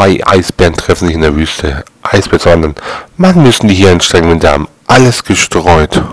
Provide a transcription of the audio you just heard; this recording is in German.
Zwei Eisbären treffen sich in der Wüste. Eisbär sondern, Mann, müssen die hier anstrengen, wir haben alles gestreut.